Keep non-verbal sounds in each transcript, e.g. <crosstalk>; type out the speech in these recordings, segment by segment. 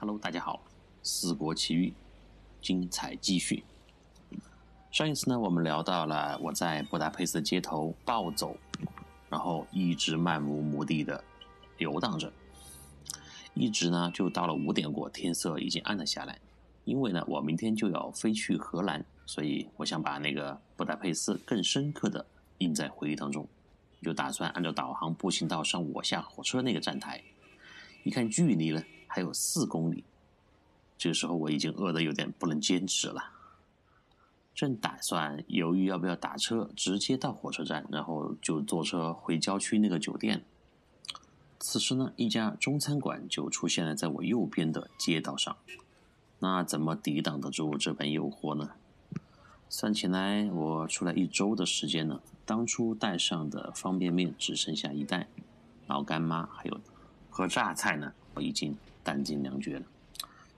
Hello，大家好，《四国奇遇》精彩继续。上一次呢，我们聊到了我在布达佩斯街头暴走，然后一直漫无目的的游荡着，一直呢就到了五点过，天色已经暗了下来。因为呢，我明天就要飞去荷兰，所以我想把那个布达佩斯更深刻的印在回忆当中，就打算按照导航步行到上我下火车那个站台。一看距离呢，还有四公里，这个时候我已经饿得有点不能坚持了，正打算犹豫要不要打车直接到火车站，然后就坐车回郊区那个酒店。此时呢，一家中餐馆就出现了在我右边的街道上，那怎么抵挡得住这般诱惑呢？算起来，我出来一周的时间呢，当初带上的方便面只剩下一袋，老干妈还有和榨菜呢，我已经弹尽粮绝了。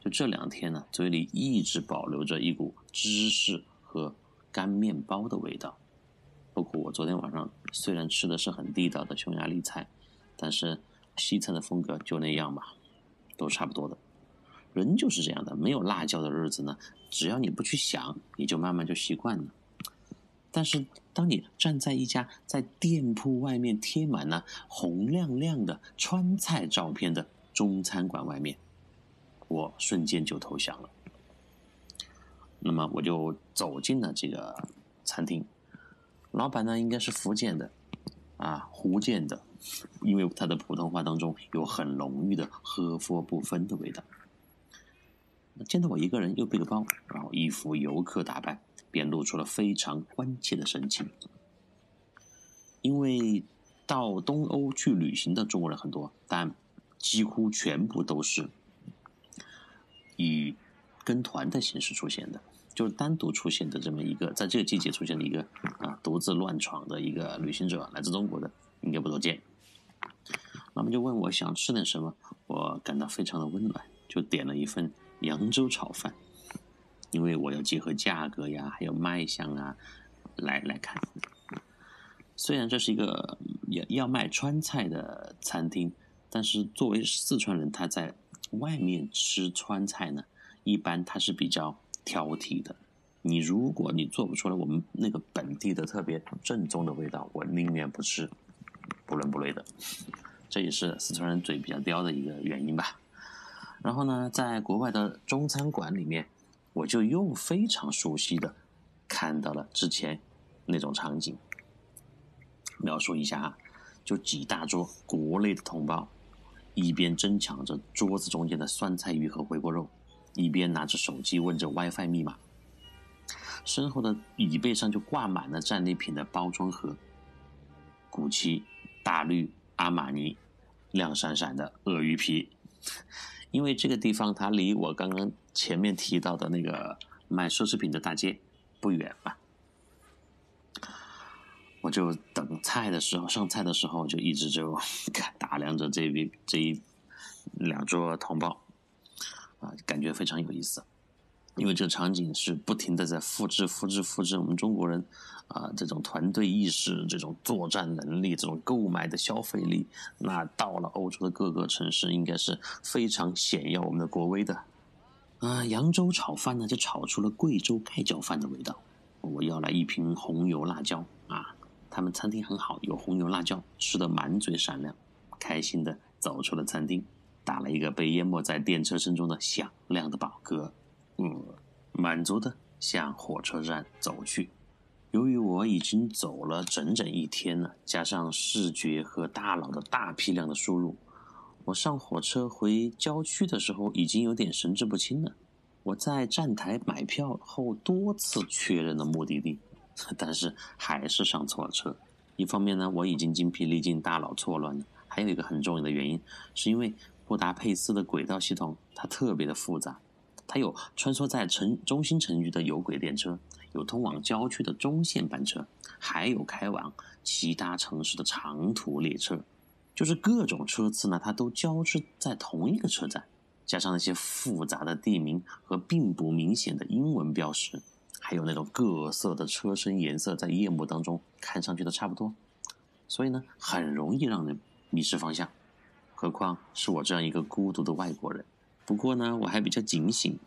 就这两天呢，嘴里一直保留着一股芝士和干面包的味道。包括我昨天晚上虽然吃的是很地道的匈牙利菜，但是西餐的风格就那样吧，都差不多的。人就是这样的，没有辣椒的日子呢，只要你不去想，你就慢慢就习惯了。但是，当你站在一家在店铺外面贴满了红亮亮的川菜照片的中餐馆外面，我瞬间就投降了。那么，我就走进了这个餐厅。老板呢，应该是福建的，啊，福建的，因为他的普通话当中有很浓郁的喝佛不分的味道。见到我一个人又背个包，然后一副游客打扮，便露出了非常关切的神情。因为到东欧去旅行的中国人很多，但几乎全部都是跟团的形式出现的，就是单独出现的这么一个，在这个季节出现的一个啊独自乱闯的一个旅行者，来自中国的应该不多见。那么就问我想吃点什么，我感到非常的温暖，就点了一份扬州炒饭，因为我要结合价格呀，还有卖相啊，来来看。虽然这是一个要要卖川菜的餐厅，但是作为四川人，他在外面吃川菜呢，一般他是比较挑剔的。你如果你做不出来我们那个本地的特别正宗的味道，我宁愿不吃，不伦不类的。这也是四川人嘴比较刁的一个原因吧。然后呢，在国外的中餐馆里面，我就又非常熟悉的看到了之前那种场景。描述一下哈，就几大桌国内的同胞，一边争抢着桌子中间的酸菜鱼和回锅肉，一边拿着手机问着 WiFi 密码。身后的椅背上就挂满了战利品的包装盒，古奇、大绿、阿玛尼，亮闪闪的鳄鱼皮。因为这个地方它离我刚刚前面提到的那个卖奢侈品的大街不远嘛。我就等菜的时候，上菜的时候就一直就 <laughs> 打量着这边这一两桌同胞，啊，感觉非常有意思，因为这个场景是不停的在复制、复制、复制我们中国人啊这种团队意识、这种作战能力、这种购买的消费力，那到了欧洲的各个城市，应该是非常显耀我们的国威的。啊，扬州炒饭呢，就炒出了贵州盖浇饭的味道。我要来一瓶红油辣椒啊！他们餐厅很好，有红油辣椒，吃的满嘴闪亮，开心的走出了餐厅，打了一个被淹没在电车声中的响亮的饱嗝，嗯，满足的向火车站走去。由于我已经走了整整一天了，加上视觉和大脑的大批量的输入，我上火车回郊区的时候已经有点神志不清了。我在站台买票后多次确认了目的地。<laughs> 但是还是上错了车。一方面呢，我已经精疲力尽，大脑错乱了；还有一个很重要的原因，是因为布达佩斯的轨道系统它特别的复杂，它有穿梭在城中心城区的有轨电车，有通往郊区的中线班车，还有开往其他城市的长途列车。就是各种车次呢，它都交织在同一个车站，加上那些复杂的地名和并不明显的英文标识，还有那种各色的车身颜色，在夜幕当中看上去都差不多，所以呢，很容易让人迷失方向。何况是我这样一个孤独的外国人。不过呢，我还比较警醒。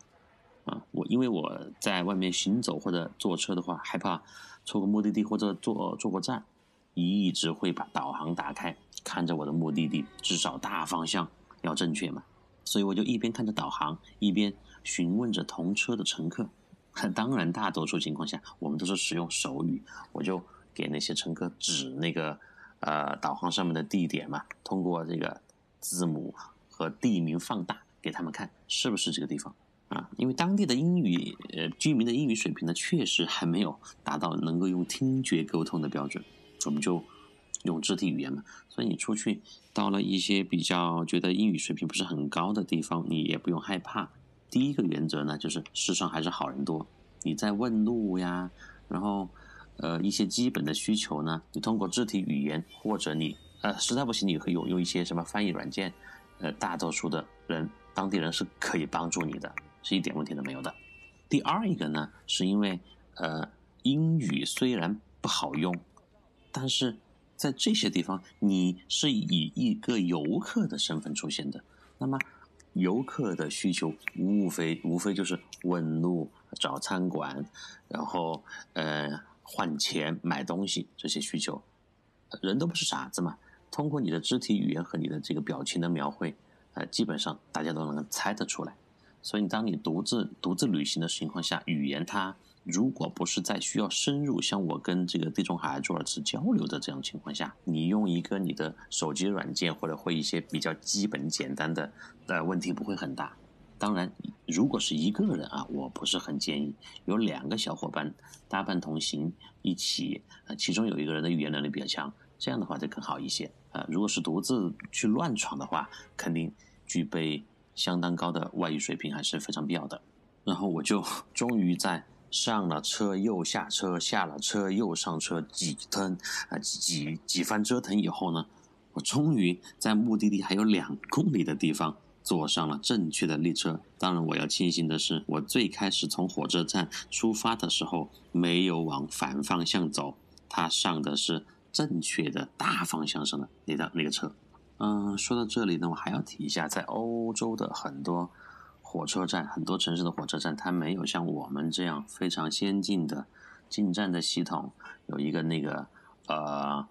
啊，我因为我在外面行走或者坐车的话，害怕错过目的地或者坐坐过站，一直会把导航打开，看着我的目的地，至少大方向要正确嘛。所以我就一边看着导航，一边询问着同车的乘客。<laughs> 当然，大多数情况下我们都是使用手语，我就给那些乘客指那个呃导航上面的地点嘛，通过这个字母和地名放大给他们看，是不是这个地方。啊，因为当地的英语，呃，居民的英语水平呢，确实还没有达到能够用听觉沟通的标准，我们就用肢体语言嘛。所以你出去到了一些比较觉得英语水平不是很高的地方，你也不用害怕。第一个原则呢，就是世上还是好人多。你在问路呀，然后呃一些基本的需求呢，你通过肢体语言或者你呃实在不行，你可以用用一些什么翻译软件，呃，大多数的人当地人是可以帮助你的。是一点问题都没有的。第二一个呢，是因为呃，英语虽然不好用，但是在这些地方你是以一个游客的身份出现的。那么游客的需求无非无非就是问路、找餐馆，然后呃换钱、买东西这些需求。人都不是傻子嘛，通过你的肢体语言和你的这个表情的描绘，呃，基本上大家都能够猜得出来。所以，当你独自独自旅行的情况下，语言它如果不是在需要深入，像我跟这个地中海朱尔兹交流的这样情况下，你用一个你的手机软件或者会一些比较基本简单的，呃，问题不会很大。当然，如果是一个人啊，我不是很建议有两个小伙伴搭伴同行一起，呃，其中有一个人的语言能力比较强，这样的话就更好一些。啊，如果是独自去乱闯的话，肯定具备。相当高的外语水平还是非常必要的。然后我就 <laughs> 终于在上了车又下车，下了车又上车，几腾啊几几番折腾以后呢，我终于在目的地还有两公里的地方坐上了正确的列车。当然，我要庆幸的是，我最开始从火车站出发的时候没有往反方向走，它上的是正确的大方向上的那辆那个车。嗯，说到这里呢，我还要提一下，在欧洲的很多火车站、很多城市的火车站，它没有像我们这样非常先进的进站的系统，有一个那个呃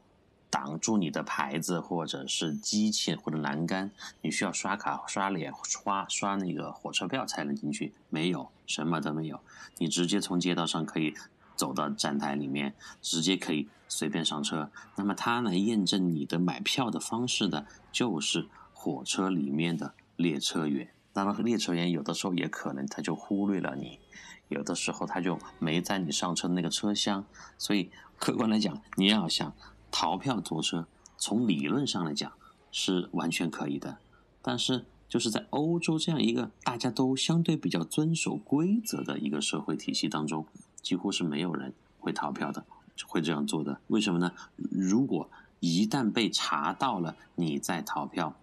挡住你的牌子或者是机器或者栏杆，你需要刷卡、刷脸、刷刷那个火车票才能进去，没有，什么都没有，你直接从街道上可以。走到站台里面，直接可以随便上车。那么，它来验证你的买票的方式的，就是火车里面的列车员。那么，列车员有的时候也可能他就忽略了你，有的时候他就没在你上车那个车厢。所以，客观来讲，你要想逃票坐车，从理论上来讲是完全可以的。但是，就是在欧洲这样一个大家都相对比较遵守规则的一个社会体系当中。几乎是没有人会逃票的，会这样做的。为什么呢？如果一旦被查到了你在逃票，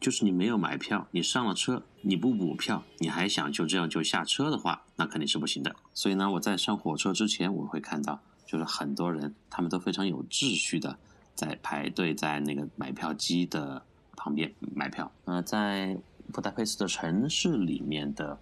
就是你没有买票，你上了车，你不补票，你还想就这样就下车的话，那肯定是不行的。所以呢，我在上火车之前，我会看到，就是很多人他们都非常有秩序的在排队在那个买票机的旁边买票。呃，在布达佩斯的城市里面的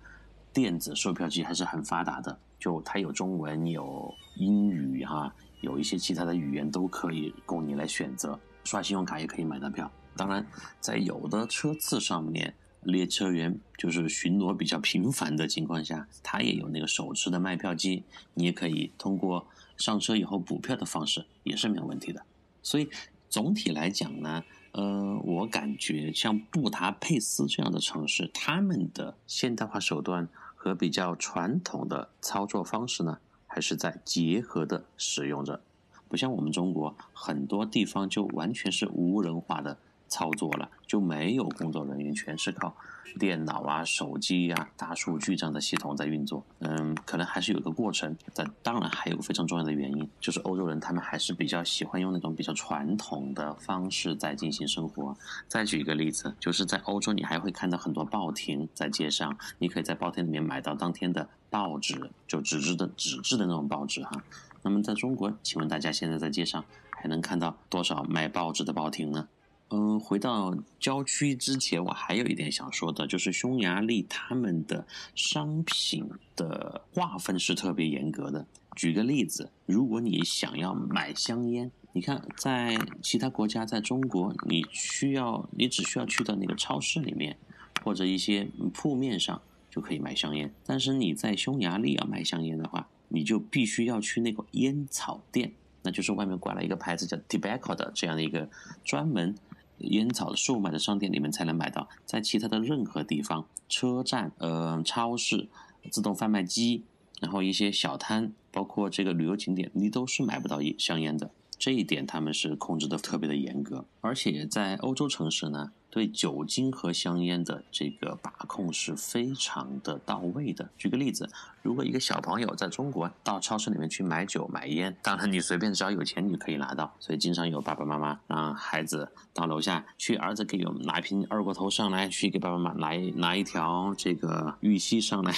电子售票机还是很发达的。就它有中文，有英语哈，有一些其他的语言都可以供你来选择。刷信用卡也可以买到票。当然，在有的车次上面，列车员就是巡逻比较频繁的情况下，他也有那个手持的卖票机，你也可以通过上车以后补票的方式，也是没有问题的。所以总体来讲呢，呃，我感觉像布达佩斯这样的城市，他们的现代化手段。和比较传统的操作方式呢，还是在结合的使用着，不像我们中国很多地方就完全是无人化的操作了，就没有工作人员，全是靠电脑啊、手机呀、大数据这样的系统在运作。嗯，可能还是有一个过程，但当然还有非常重要的原因，就是欧洲人他们还是比较喜欢用那种比较传统的方式在进行生活。再举一个例子，就是在欧洲，你还会看到很多报亭在街上，你可以在报亭里面买到当天的报纸，就纸质的纸质的那种报纸哈。那么在中国，请问大家现在在街上还能看到多少卖报纸的报亭呢？嗯，回到郊区之前，我还有一点想说的，就是匈牙利他们的商品的划分是特别严格的。举个例子，如果你想要买香烟，你看在其他国家，在中国，你需要你只需要去到那个超市里面或者一些铺面上就可以买香烟，但是你在匈牙利要买香烟的话，你就必须要去那个烟草店，那就是外面挂了一个牌子叫 Tobacco 的这样的一个专门烟草售卖的商店里面才能买到，在其他的任何地方，车站、呃超市、自动贩卖机，然后一些小摊，包括这个旅游景点，你都是买不到香烟的。这一点他们是控制的特别的严格，而且在欧洲城市呢，对酒精和香烟的这个把控是非常的到位的。举个例子，如果一个小朋友在中国到超市里面去买酒买烟，当然你随便只要有钱你可以拿到，所以经常有爸爸妈妈让孩子到楼下去，儿子给我们拿一瓶二锅头上来，去给爸爸妈妈拿拿一条这个玉溪上来，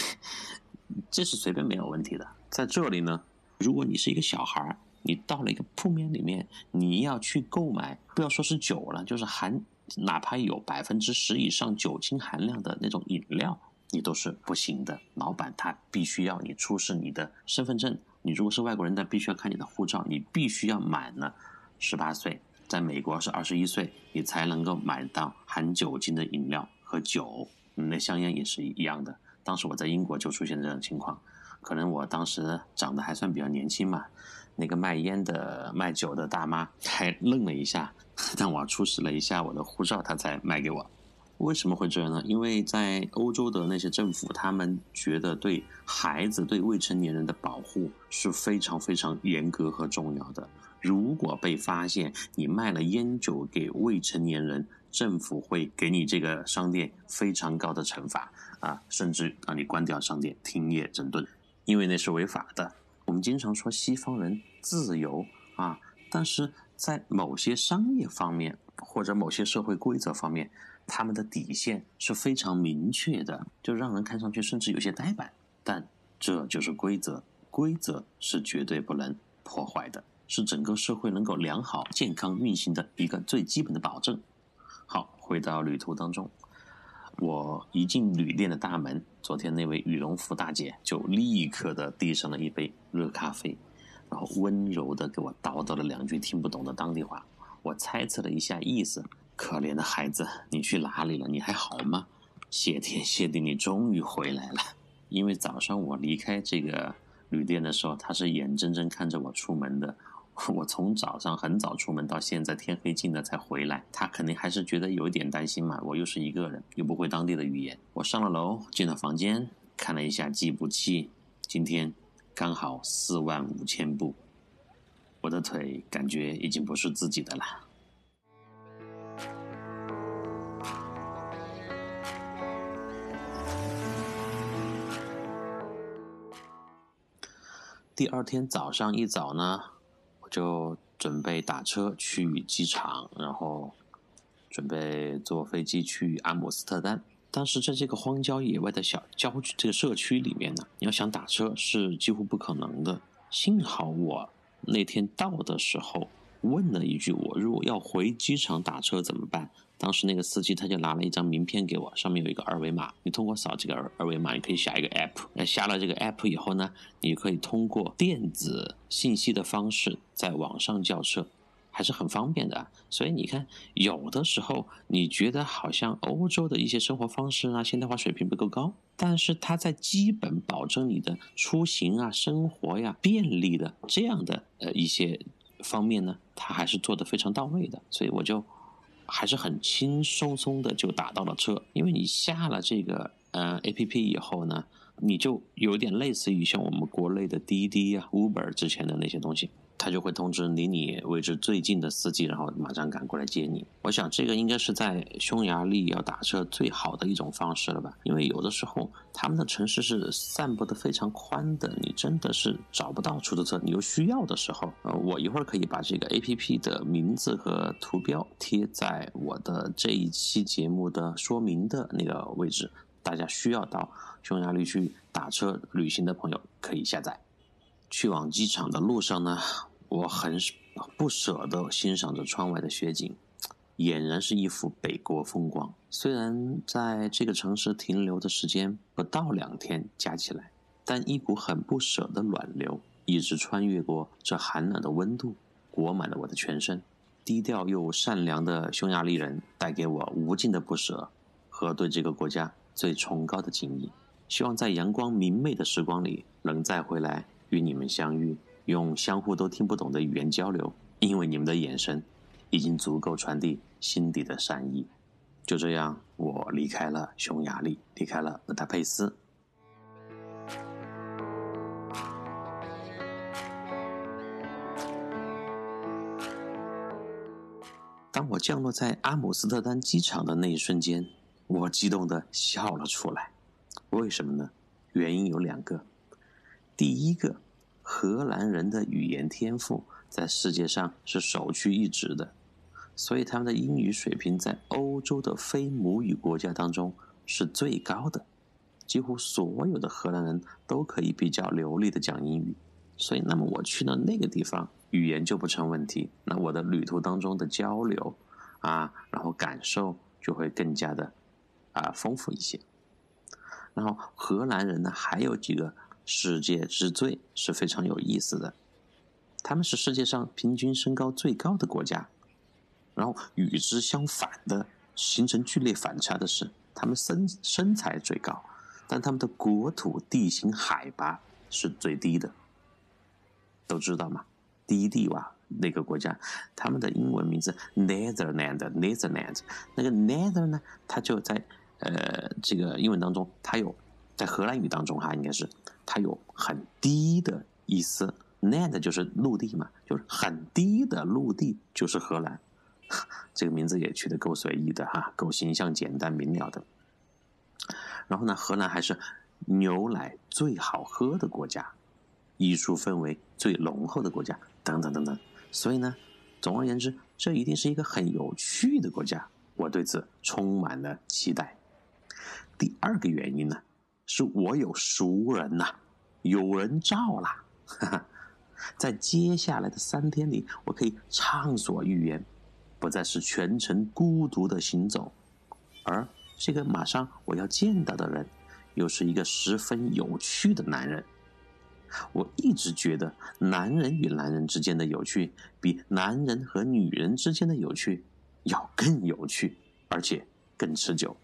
这是随便没有问题的。在这里呢，如果你是一个小孩儿。你到了一个铺面里面，你要去购买，不要说是酒了，就是含哪怕有百分之十以上酒精含量的那种饮料，你都是不行的。老板他必须要你出示你的身份证，你如果是外国人，他必须要看你的护照，你必须要满了十八岁，在美国是二十一岁，你才能够买到含酒精的饮料和酒。那香烟也是一样的。当时我在英国就出现这种情况，可能我当时长得还算比较年轻嘛。那个卖烟的、卖酒的大妈还愣了一下，<laughs> 但我出示了一下我的护照，他才卖给我。为什么会这样呢？因为在欧洲的那些政府，他们觉得对孩子、对未成年人的保护是非常非常严格和重要的。如果被发现你卖了烟酒给未成年人，政府会给你这个商店非常高的惩罚啊，甚至让你关掉商店、停业整顿，因为那是违法的。我们经常说西方人自由啊，但是在某些商业方面或者某些社会规则方面，他们的底线是非常明确的，就让人看上去甚至有些呆板。但这就是规则，规则是绝对不能破坏的，是整个社会能够良好健康运行的一个最基本的保证。好，回到旅途当中。我一进旅店的大门，昨天那位羽绒服大姐就立刻的递上了一杯热咖啡，然后温柔的给我叨叨了两句听不懂的当地话。我猜测了一下意思：可怜的孩子，你去哪里了？你还好吗？谢天谢地，你终于回来了。因为早上我离开这个旅店的时候，他是眼睁睁看着我出门的。我从早上很早出门到现在天黑尽了才回来，他肯定还是觉得有一点担心嘛。我又是一个人，又不会当地的语言。我上了楼，进了房间，看了一下计步器，今天刚好四万五千步。我的腿感觉已经不是自己的了。第二天早上一早呢。我就准备打车去机场，然后准备坐飞机去阿姆斯特丹。但是在这个荒郊野外的小郊区这个社区里面呢，你要想打车是几乎不可能的。幸好我那天到的时候问了一句：“我如果要回机场打车怎么办？”当时那个司机他就拿了一张名片给我，上面有一个二维码，你通过扫这个二二维码，你可以下一个 app。那下了这个 app 以后呢，你可以通过电子信息的方式在网上叫车，还是很方便的。所以你看，有的时候你觉得好像欧洲的一些生活方式啊、现代化水平不够高，但是它在基本保证你的出行啊、生活呀便利的这样的呃一些方面呢，它还是做的非常到位的。所以我就。还是很轻松松的就打到了车，因为你下了这个呃 A P P 以后呢，你就有点类似于像我们国内的滴滴啊、Uber 之前的那些东西，他就会通知离你位置最近的司机，然后马上赶过来接你。我想这个应该是在匈牙利要打车最好的一种方式了吧？因为有的时候他们的城市是散布的非常宽的，你真的是找不到出租车，你又需要的时候，呃，我一会儿可以把这个 A P P 的名字和图标贴在我的这一期节目的说明的那个位置，大家需要到匈牙利去打车旅行的朋友可以下载。去往机场的路上呢，我很不舍得欣赏着窗外的雪景，俨然是一幅北国风光。虽然在这个城市停留的时间不到两天，加起来，但一股很不舍的暖流一直穿越过这寒冷的温度，裹满了我的全身。低调又善良的匈牙利人带给我无尽的不舍和对这个国家最崇高的敬意。希望在阳光明媚的时光里，能再回来。与你们相遇，用相互都听不懂的语言交流，因为你们的眼神已经足够传递心底的善意。就这样，我离开了匈牙利，离开了布达佩斯。当我降落在阿姆斯特丹机场的那一瞬间，我激动的笑了出来。为什么呢？原因有两个。第一个。荷兰人的语言天赋在世界上是首屈一指的，所以他们的英语水平在欧洲的非母语国家当中是最高的。几乎所有的荷兰人都可以比较流利的讲英语，所以那么我去了那个地方，语言就不成问题。那我的旅途当中的交流啊，然后感受就会更加的啊丰富一些。然后荷兰人呢，还有几个。世界之最是非常有意思的，他们是世界上平均身高最高的国家，然后与之相反的，形成剧烈反差的是，他们身身材最高，但他们的国土地形海拔是最低的。都知道吗？低地哇，那个国家，他们的英文名字 Netherland，Netherland，那个 Nether 呢，它就在呃这个英文当中，它有在荷兰语当中哈，应该是。它有很低的意思，land 就是陆地嘛，就是很低的陆地，就是荷兰。<laughs> 这个名字也取得够随意的哈，够形象、简单明了的。然后呢，荷兰还是牛奶最好喝的国家，艺术氛围最浓厚的国家，等等等等。所以呢，总而言之，这一定是一个很有趣的国家，我对此充满了期待。第二个原因呢？是我有熟人呐，有人罩啦。<laughs> 在接下来的三天里，我可以畅所欲言，不再是全程孤独的行走。而这个马上我要见到的人，又是一个十分有趣的男人。我一直觉得，男人与男人之间的有趣，比男人和女人之间的有趣要更有趣，而且更持久。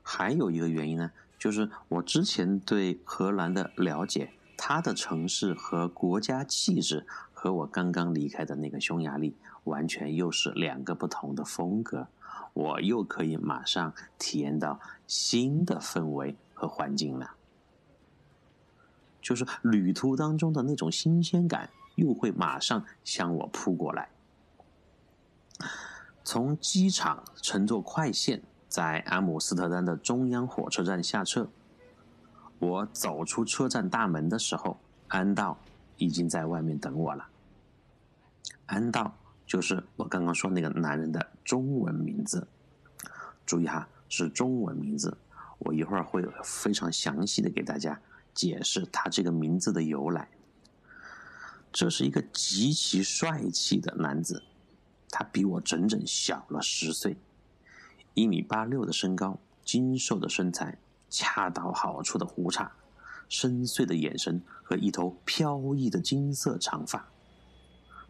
还有一个原因呢？就是我之前对荷兰的了解，它的城市和国家气质和我刚刚离开的那个匈牙利完全又是两个不同的风格，我又可以马上体验到新的氛围和环境了，就是旅途当中的那种新鲜感又会马上向我扑过来。从机场乘坐快线。在阿姆斯特丹的中央火车站下车，我走出车站大门的时候，安道已经在外面等我了。安道就是我刚刚说那个男人的中文名字，注意哈，是中文名字。我一会儿会非常详细的给大家解释他这个名字的由来。这是一个极其帅气的男子，他比我整整小了十岁。一米八六的身高，精瘦的身材，恰到好处的胡茬，深邃的眼神和一头飘逸的金色长发，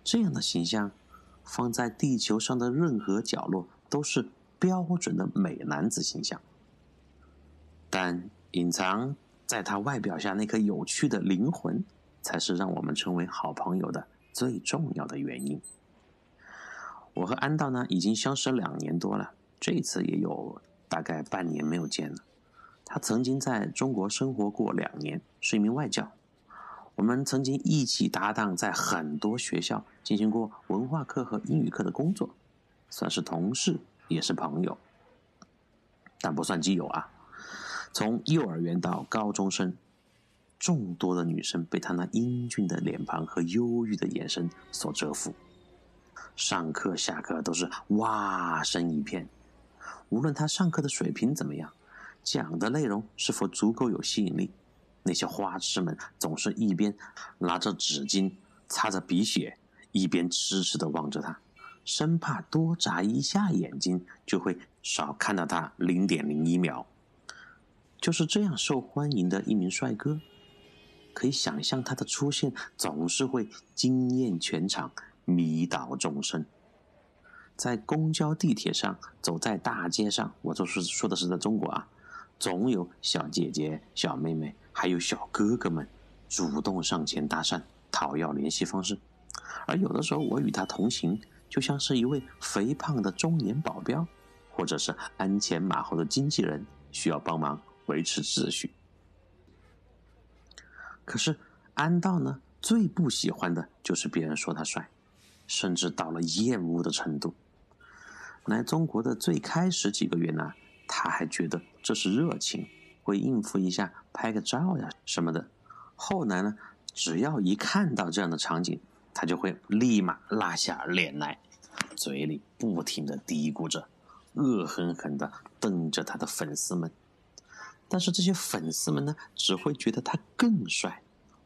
这样的形象，放在地球上的任何角落都是标准的美男子形象。但隐藏在他外表下那颗有趣的灵魂，才是让我们成为好朋友的最重要的原因。我和安道呢，已经相识两年多了。这次也有大概半年没有见了。他曾经在中国生活过两年，是一名外教。我们曾经一起搭档，在很多学校进行过文化课和英语课的工作，算是同事，也是朋友，但不算基友啊。从幼儿园到高中生，众多的女生被他那英俊的脸庞和忧郁的眼神所折服，上课下课都是哇声一片。无论他上课的水平怎么样，讲的内容是否足够有吸引力。那些花痴们总是一边拿着纸巾擦着鼻血，一边痴痴地望着他，生怕多眨一下眼睛就会少看到他零点零一秒。就是这样受欢迎的一名帅哥，可以想象他的出现总是会惊艳全场，迷倒众生。在公交、地铁上，走在大街上，我就是说的是在中国啊，总有小姐姐、小妹妹。还有小哥哥们主动上前搭讪，讨要联系方式，而有的时候我与他同行，就像是一位肥胖的中年保镖，或者是鞍前马后的经纪人，需要帮忙维持秩序。可是安道呢，最不喜欢的就是别人说他帅，甚至到了厌恶的程度。来中国的最开始几个月呢，他还觉得这是热情。会应付一下，拍个照呀什么的。后来呢，只要一看到这样的场景，他就会立马拉下脸来，嘴里不停的嘀咕着，恶狠狠的瞪着他的粉丝们。但是这些粉丝们呢，只会觉得他更帅，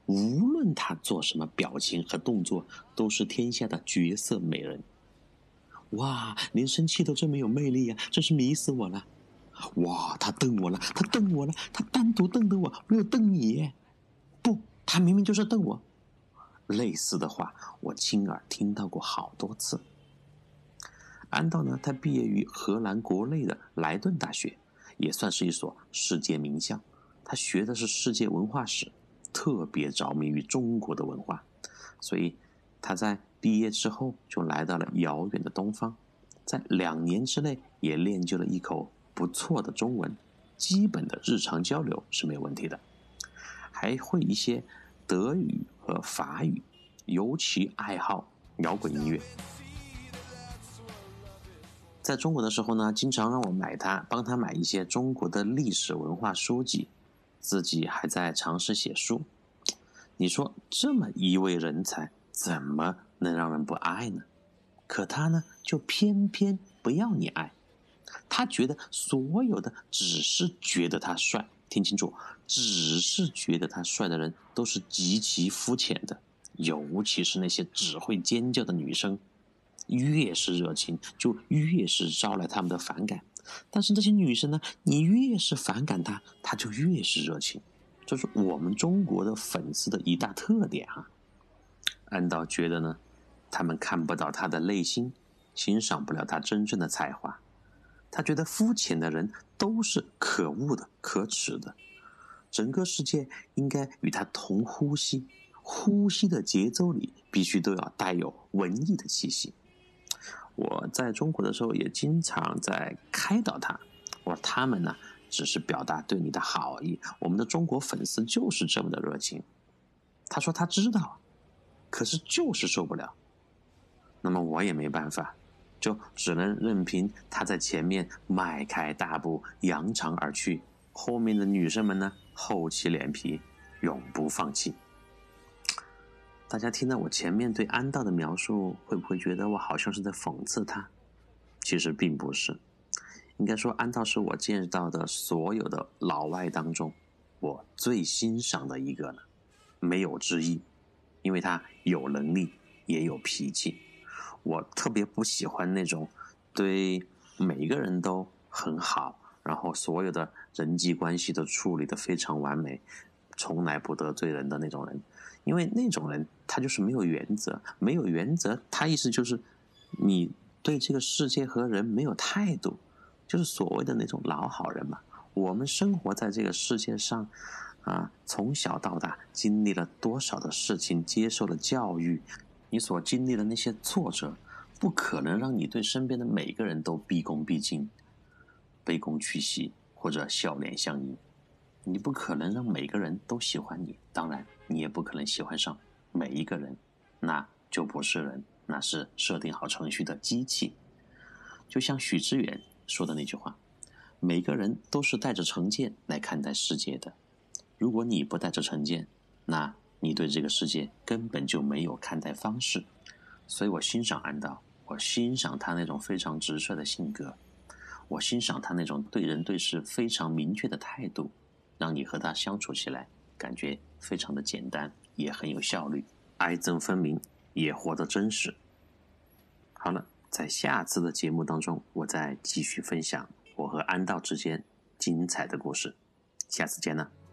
无论他做什么表情和动作，都是天下的绝色美人。哇，连生气都这么有魅力呀，真是迷死我了。哇！他瞪我了，他瞪我了，他单独瞪的我，没有瞪你。不，他明明就是瞪我。类似的话，我亲耳听到过好多次。安道呢，他毕业于荷兰国内的莱顿大学，也算是一所世界名校。他学的是世界文化史，特别着迷于中国的文化，所以他在毕业之后就来到了遥远的东方，在两年之内也练就了一口。不错的中文，基本的日常交流是没有问题的，还会一些德语和法语，尤其爱好摇滚音乐。在中国的时候呢，经常让我买他，帮他买一些中国的历史文化书籍，自己还在尝试写书。你说这么一位人才，怎么能让人不爱呢？可他呢，就偏偏不要你爱。他觉得所有的只是觉得他帅，听清楚，只是觉得他帅的人都是极其肤浅的，尤其是那些只会尖叫的女生，越是热情就越是招来他们的反感。但是这些女生呢，你越是反感她，她就越是热情，这是我们中国的粉丝的一大特点啊。安道觉得呢，他们看不到他的内心，欣赏不了他真正的才华。他觉得肤浅的人都是可恶的、可耻的，整个世界应该与他同呼吸，呼吸的节奏里必须都要带有文艺的气息。我在中国的时候也经常在开导他，我说他们呢只是表达对你的好意，我们的中国粉丝就是这么的热情。他说他知道，可是就是受不了。那么我也没办法。就只能任凭他在前面迈开大步扬长而去，后面的女生们呢厚起脸皮，永不放弃。大家听到我前面对安道的描述，会不会觉得我好像是在讽刺他？其实并不是，应该说安道是我见到的所有的老外当中，我最欣赏的一个了，没有之一，因为他有能力，也有脾气。我特别不喜欢那种对每一个人都很好，然后所有的人际关系都处理的非常完美，从来不得罪人的那种人，因为那种人他就是没有原则，没有原则，他意思就是你对这个世界和人没有态度，就是所谓的那种老好人嘛。我们生活在这个世界上，啊，从小到大经历了多少的事情，接受了教育。你所经历的那些挫折，不可能让你对身边的每个人都毕恭毕敬、卑躬屈膝或者笑脸相迎。你不可能让每个人都喜欢你，当然你也不可能喜欢上每一个人，那就不是人，那是设定好程序的机器。就像许知远说的那句话：“每个人都是带着成见来看待世界的。如果你不带着成见，那你对这个世界根本就没有看待方式。”所以我欣赏安道，我欣赏他那种非常直率的性格，我欣赏他那种对人对事非常明确的态度。让你和他相处起来，感觉非常的简单，也很有效率，爱憎分明，也活得真实。好了，在下次的节目当中，我再继续分享我和安道之间精彩的故事。下次见了。